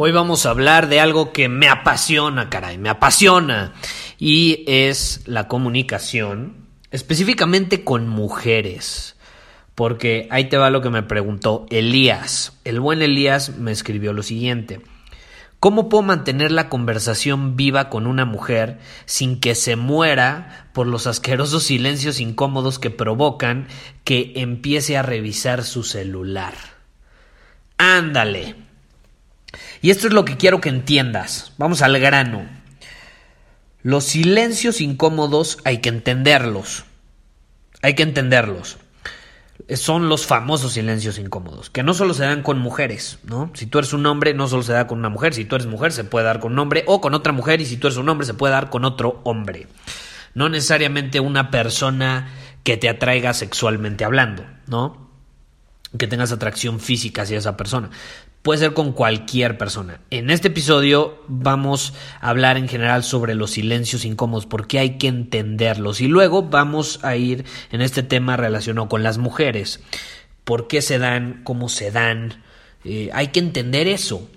Hoy vamos a hablar de algo que me apasiona, caray, me apasiona. Y es la comunicación, específicamente con mujeres. Porque ahí te va lo que me preguntó Elías. El buen Elías me escribió lo siguiente. ¿Cómo puedo mantener la conversación viva con una mujer sin que se muera por los asquerosos silencios incómodos que provocan que empiece a revisar su celular? Ándale. Y esto es lo que quiero que entiendas. Vamos al grano. Los silencios incómodos hay que entenderlos. Hay que entenderlos. Son los famosos silencios incómodos, que no solo se dan con mujeres, ¿no? Si tú eres un hombre, no solo se da con una mujer, si tú eres mujer, se puede dar con un hombre o con otra mujer, y si tú eres un hombre, se puede dar con otro hombre. No necesariamente una persona que te atraiga sexualmente hablando, ¿no? Que tengas atracción física hacia esa persona puede ser con cualquier persona. En este episodio vamos a hablar en general sobre los silencios incómodos, porque hay que entenderlos. Y luego vamos a ir en este tema relacionado con las mujeres. ¿Por qué se dan? ¿Cómo se dan? Eh, hay que entender eso.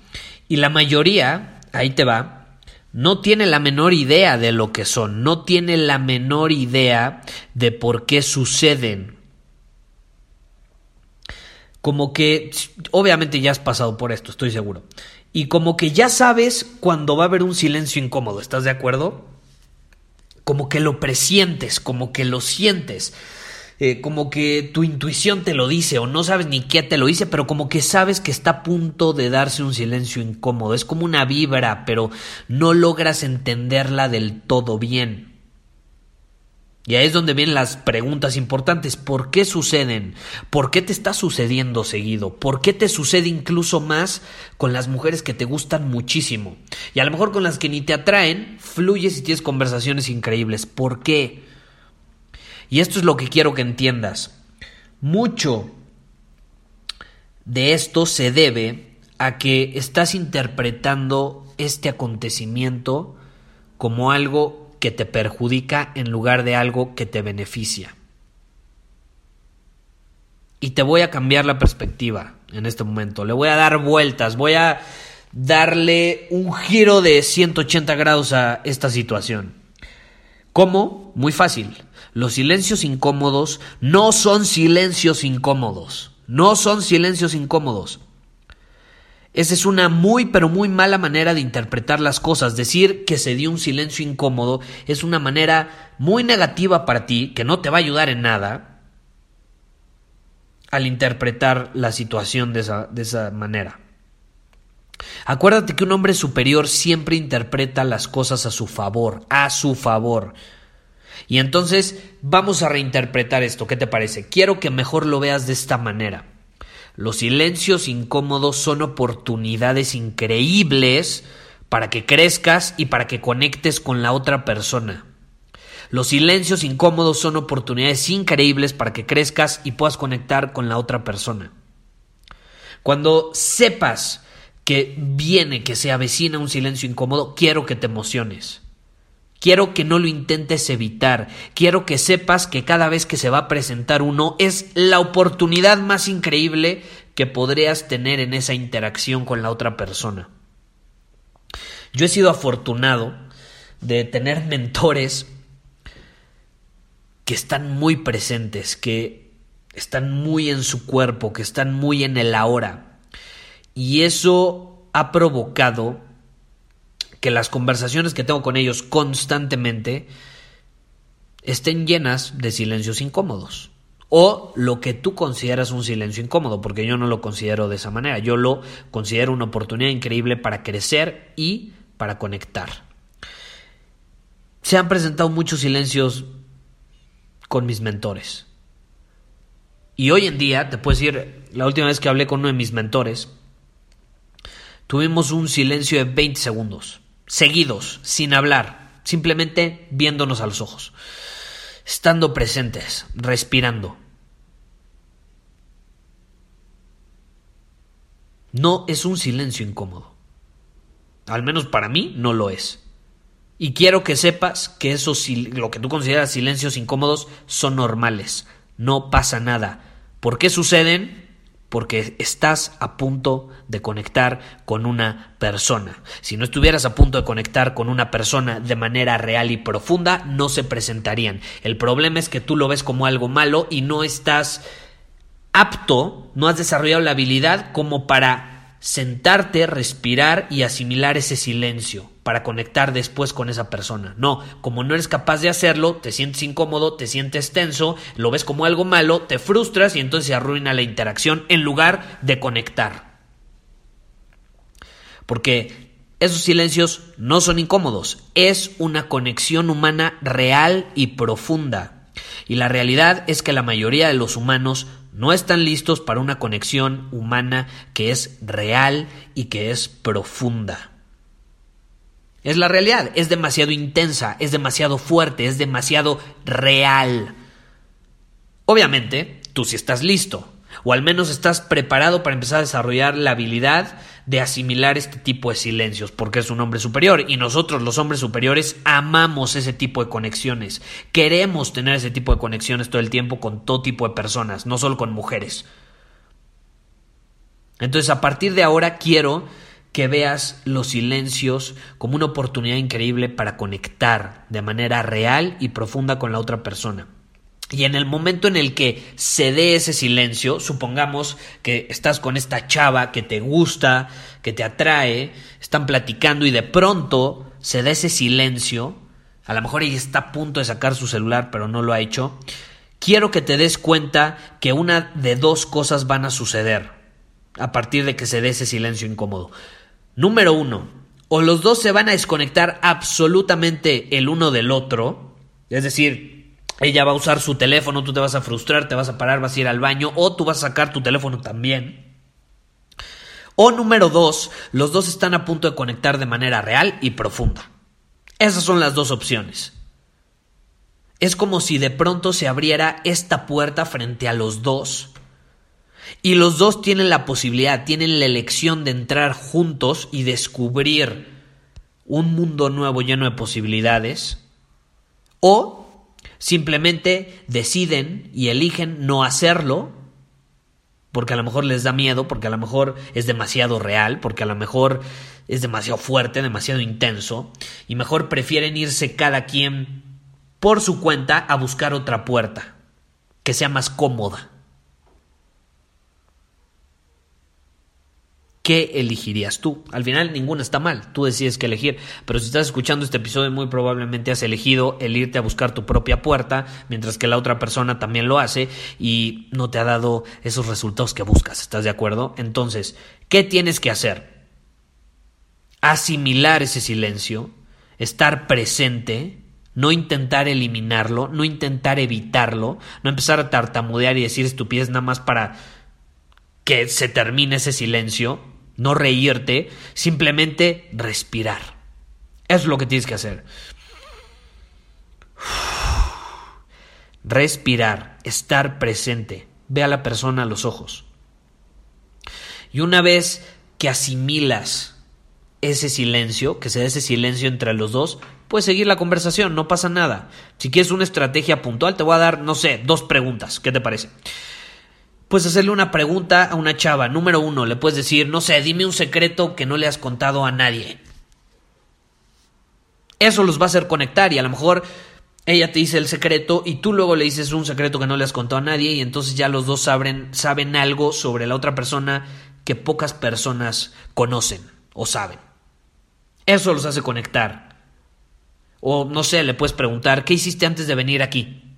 Y la mayoría, ahí te va, no tiene la menor idea de lo que son, no tiene la menor idea de por qué suceden como que obviamente ya has pasado por esto, estoy seguro. Y como que ya sabes cuando va a haber un silencio incómodo, ¿estás de acuerdo? Como que lo presientes, como que lo sientes. Eh, como que tu intuición te lo dice o no sabes ni qué te lo dice, pero como que sabes que está a punto de darse un silencio incómodo. Es como una vibra, pero no logras entenderla del todo bien. Y ahí es donde vienen las preguntas importantes. ¿Por qué suceden? ¿Por qué te está sucediendo seguido? ¿Por qué te sucede incluso más con las mujeres que te gustan muchísimo? Y a lo mejor con las que ni te atraen, fluyes y tienes conversaciones increíbles. ¿Por qué? Y esto es lo que quiero que entiendas. Mucho de esto se debe a que estás interpretando este acontecimiento como algo que te perjudica en lugar de algo que te beneficia. Y te voy a cambiar la perspectiva en este momento. Le voy a dar vueltas, voy a darle un giro de 180 grados a esta situación. ¿Cómo? Muy fácil. Los silencios incómodos no son silencios incómodos. No son silencios incómodos. Esa es una muy pero muy mala manera de interpretar las cosas. Decir que se dio un silencio incómodo es una manera muy negativa para ti, que no te va a ayudar en nada al interpretar la situación de esa, de esa manera. Acuérdate que un hombre superior siempre interpreta las cosas a su favor, a su favor. Y entonces vamos a reinterpretar esto. ¿Qué te parece? Quiero que mejor lo veas de esta manera. Los silencios incómodos son oportunidades increíbles para que crezcas y para que conectes con la otra persona. Los silencios incómodos son oportunidades increíbles para que crezcas y puedas conectar con la otra persona. Cuando sepas que viene, que se avecina un silencio incómodo, quiero que te emociones. Quiero que no lo intentes evitar. Quiero que sepas que cada vez que se va a presentar uno es la oportunidad más increíble que podrías tener en esa interacción con la otra persona. Yo he sido afortunado de tener mentores que están muy presentes, que están muy en su cuerpo, que están muy en el ahora. Y eso ha provocado que las conversaciones que tengo con ellos constantemente estén llenas de silencios incómodos. O lo que tú consideras un silencio incómodo, porque yo no lo considero de esa manera. Yo lo considero una oportunidad increíble para crecer y para conectar. Se han presentado muchos silencios con mis mentores. Y hoy en día, te puedo decir, la última vez que hablé con uno de mis mentores, tuvimos un silencio de 20 segundos, seguidos, sin hablar, simplemente viéndonos a los ojos estando presentes, respirando. No es un silencio incómodo. Al menos para mí no lo es. Y quiero que sepas que esos, lo que tú consideras silencios incómodos son normales. No pasa nada. ¿Por qué suceden? Porque estás a punto de conectar con una persona. Si no estuvieras a punto de conectar con una persona de manera real y profunda, no se presentarían. El problema es que tú lo ves como algo malo y no estás apto, no has desarrollado la habilidad como para sentarte, respirar y asimilar ese silencio para conectar después con esa persona. No, como no eres capaz de hacerlo, te sientes incómodo, te sientes tenso, lo ves como algo malo, te frustras y entonces se arruina la interacción en lugar de conectar. Porque esos silencios no son incómodos, es una conexión humana real y profunda. Y la realidad es que la mayoría de los humanos no están listos para una conexión humana que es real y que es profunda. Es la realidad, es demasiado intensa, es demasiado fuerte, es demasiado real. Obviamente, tú sí estás listo, o al menos estás preparado para empezar a desarrollar la habilidad de asimilar este tipo de silencios, porque es un hombre superior y nosotros los hombres superiores amamos ese tipo de conexiones, queremos tener ese tipo de conexiones todo el tiempo con todo tipo de personas, no solo con mujeres. Entonces a partir de ahora quiero que veas los silencios como una oportunidad increíble para conectar de manera real y profunda con la otra persona. Y en el momento en el que se dé ese silencio, supongamos que estás con esta chava que te gusta, que te atrae, están platicando y de pronto se da ese silencio, a lo mejor ella está a punto de sacar su celular pero no lo ha hecho, quiero que te des cuenta que una de dos cosas van a suceder a partir de que se dé ese silencio incómodo. Número uno, o los dos se van a desconectar absolutamente el uno del otro, es decir, ella va a usar su teléfono, tú te vas a frustrar, te vas a parar, vas a ir al baño o tú vas a sacar tu teléfono también. O número dos, los dos están a punto de conectar de manera real y profunda. Esas son las dos opciones. Es como si de pronto se abriera esta puerta frente a los dos. Y los dos tienen la posibilidad, tienen la elección de entrar juntos y descubrir un mundo nuevo lleno de posibilidades. O simplemente deciden y eligen no hacerlo porque a lo mejor les da miedo, porque a lo mejor es demasiado real, porque a lo mejor es demasiado fuerte, demasiado intenso, y mejor prefieren irse cada quien por su cuenta a buscar otra puerta, que sea más cómoda. ¿Qué elegirías tú? Al final ninguna está mal, tú decides qué elegir, pero si estás escuchando este episodio muy probablemente has elegido el irte a buscar tu propia puerta, mientras que la otra persona también lo hace y no te ha dado esos resultados que buscas, ¿estás de acuerdo? Entonces, ¿qué tienes que hacer? Asimilar ese silencio, estar presente, no intentar eliminarlo, no intentar evitarlo, no empezar a tartamudear y decir estupidez nada más para que se termine ese silencio, no reírte, simplemente respirar. Es lo que tienes que hacer. Respirar, estar presente, ve a la persona a los ojos. Y una vez que asimilas ese silencio, que se ese silencio entre los dos, puedes seguir la conversación, no pasa nada. Si quieres una estrategia puntual, te voy a dar, no sé, dos preguntas. ¿Qué te parece? Puedes hacerle una pregunta a una chava. Número uno, le puedes decir, no sé, dime un secreto que no le has contado a nadie. Eso los va a hacer conectar y a lo mejor ella te dice el secreto y tú luego le dices un secreto que no le has contado a nadie y entonces ya los dos saben, saben algo sobre la otra persona que pocas personas conocen o saben. Eso los hace conectar. O no sé, le puedes preguntar, ¿qué hiciste antes de venir aquí?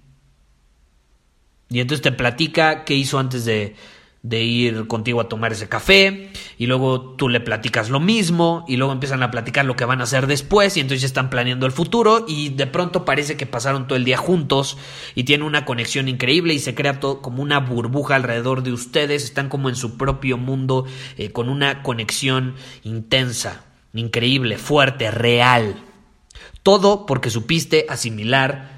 Y entonces te platica qué hizo antes de, de ir contigo a tomar ese café y luego tú le platicas lo mismo y luego empiezan a platicar lo que van a hacer después y entonces están planeando el futuro y de pronto parece que pasaron todo el día juntos y tienen una conexión increíble y se crea todo como una burbuja alrededor de ustedes, están como en su propio mundo eh, con una conexión intensa, increíble, fuerte, real. Todo porque supiste asimilar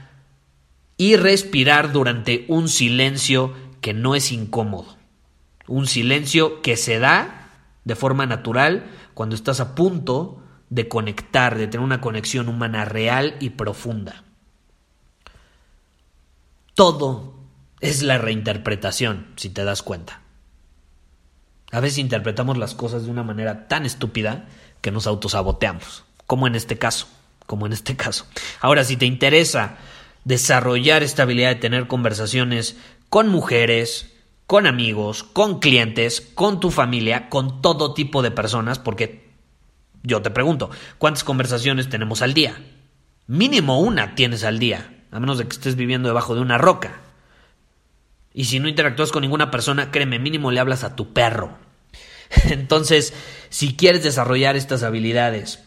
y respirar durante un silencio que no es incómodo. Un silencio que se da de forma natural cuando estás a punto de conectar, de tener una conexión humana real y profunda. Todo es la reinterpretación, si te das cuenta. A veces interpretamos las cosas de una manera tan estúpida que nos autosaboteamos, como en este caso, como en este caso. Ahora, si te interesa desarrollar esta habilidad de tener conversaciones con mujeres, con amigos, con clientes, con tu familia, con todo tipo de personas, porque yo te pregunto, ¿cuántas conversaciones tenemos al día? Mínimo una tienes al día, a menos de que estés viviendo debajo de una roca. Y si no interactúas con ninguna persona, créeme, mínimo le hablas a tu perro. Entonces, si quieres desarrollar estas habilidades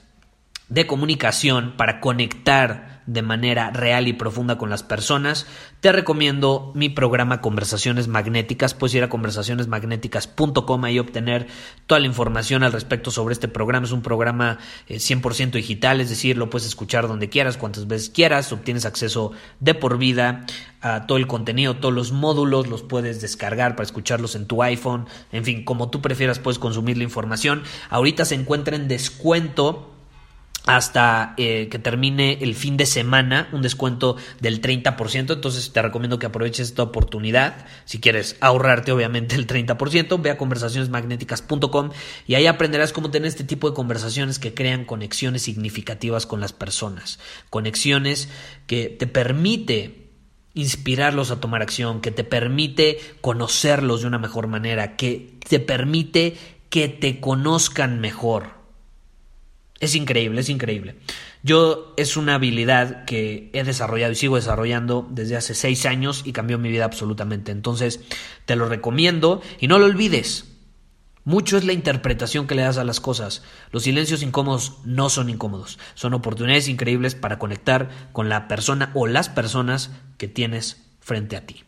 de comunicación para conectar de manera real y profunda con las personas, te recomiendo mi programa Conversaciones Magnéticas. Puedes ir a conversacionesmagnéticas.com y obtener toda la información al respecto sobre este programa. Es un programa 100% eh, digital, es decir, lo puedes escuchar donde quieras, cuantas veces quieras. Obtienes acceso de por vida a todo el contenido, todos los módulos, los puedes descargar para escucharlos en tu iPhone. En fin, como tú prefieras, puedes consumir la información. Ahorita se encuentra en descuento hasta eh, que termine el fin de semana, un descuento del 30%, entonces te recomiendo que aproveches esta oportunidad, si quieres ahorrarte obviamente el 30%, ve a conversacionesmagnéticas.com y ahí aprenderás cómo tener este tipo de conversaciones que crean conexiones significativas con las personas, conexiones que te permite inspirarlos a tomar acción, que te permite conocerlos de una mejor manera, que te permite que te conozcan mejor. Es increíble, es increíble. Yo es una habilidad que he desarrollado y sigo desarrollando desde hace seis años y cambió mi vida absolutamente. Entonces, te lo recomiendo y no lo olvides. Mucho es la interpretación que le das a las cosas. Los silencios incómodos no son incómodos, son oportunidades increíbles para conectar con la persona o las personas que tienes frente a ti.